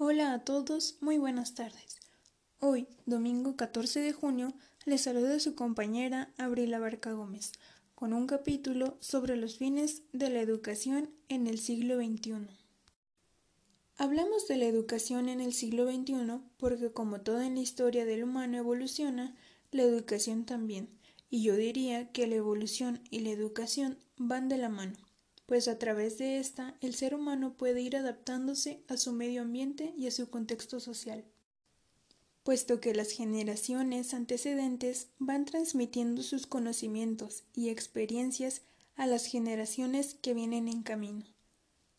Hola a todos, muy buenas tardes. Hoy, domingo 14 de junio, les saluda su compañera Abril Abarca Gómez, con un capítulo sobre los fines de la educación en el siglo XXI. Hablamos de la educación en el siglo XXI porque como todo en la historia del humano evoluciona, la educación también, y yo diría que la evolución y la educación van de la mano pues a través de esta el ser humano puede ir adaptándose a su medio ambiente y a su contexto social, puesto que las generaciones antecedentes van transmitiendo sus conocimientos y experiencias a las generaciones que vienen en camino.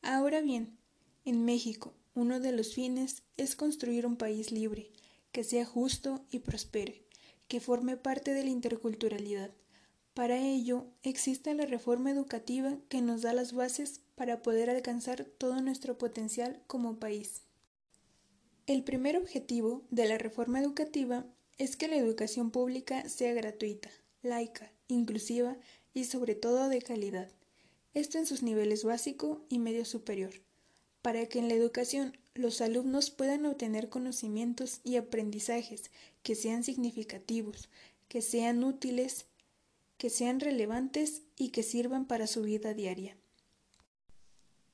Ahora bien, en México, uno de los fines es construir un país libre, que sea justo y prospere, que forme parte de la interculturalidad, para ello, existe la reforma educativa que nos da las bases para poder alcanzar todo nuestro potencial como país. El primer objetivo de la reforma educativa es que la educación pública sea gratuita, laica, inclusiva y sobre todo de calidad, esto en sus niveles básico y medio superior, para que en la educación los alumnos puedan obtener conocimientos y aprendizajes que sean significativos, que sean útiles que sean relevantes y que sirvan para su vida diaria.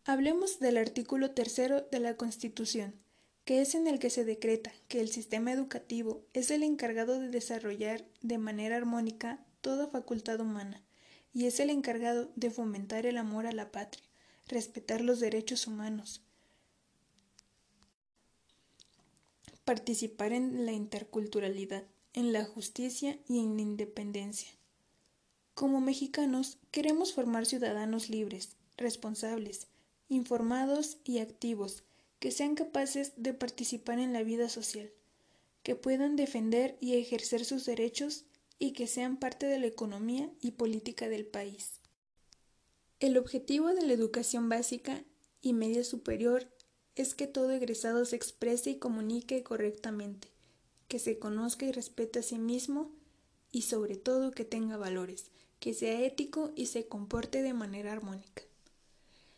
Hablemos del artículo tercero de la Constitución, que es en el que se decreta que el sistema educativo es el encargado de desarrollar de manera armónica toda facultad humana, y es el encargado de fomentar el amor a la patria, respetar los derechos humanos, participar en la interculturalidad, en la justicia y en la independencia. Como mexicanos queremos formar ciudadanos libres, responsables, informados y activos, que sean capaces de participar en la vida social, que puedan defender y ejercer sus derechos y que sean parte de la economía y política del país. El objetivo de la educación básica y media superior es que todo egresado se exprese y comunique correctamente, que se conozca y respete a sí mismo y sobre todo que tenga valores, que sea ético y se comporte de manera armónica.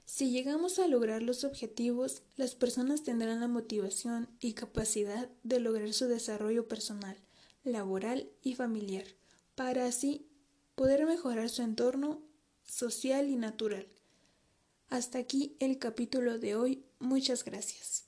Si llegamos a lograr los objetivos, las personas tendrán la motivación y capacidad de lograr su desarrollo personal, laboral y familiar, para así poder mejorar su entorno social y natural. Hasta aquí el capítulo de hoy. Muchas gracias.